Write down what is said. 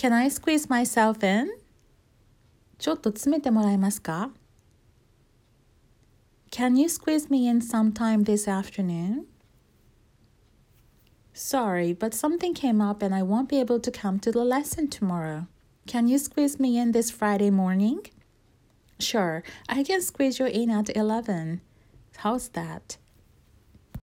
Can I squeeze myself in? ちょっと詰めてもらえますか Can you squeeze me in sometime this afternoon? Sorry, but something came up and I won't be able to come to the lesson tomorrow. Can you squeeze me in this Friday morning? Sure, I can squeeze you in at 11. How's that?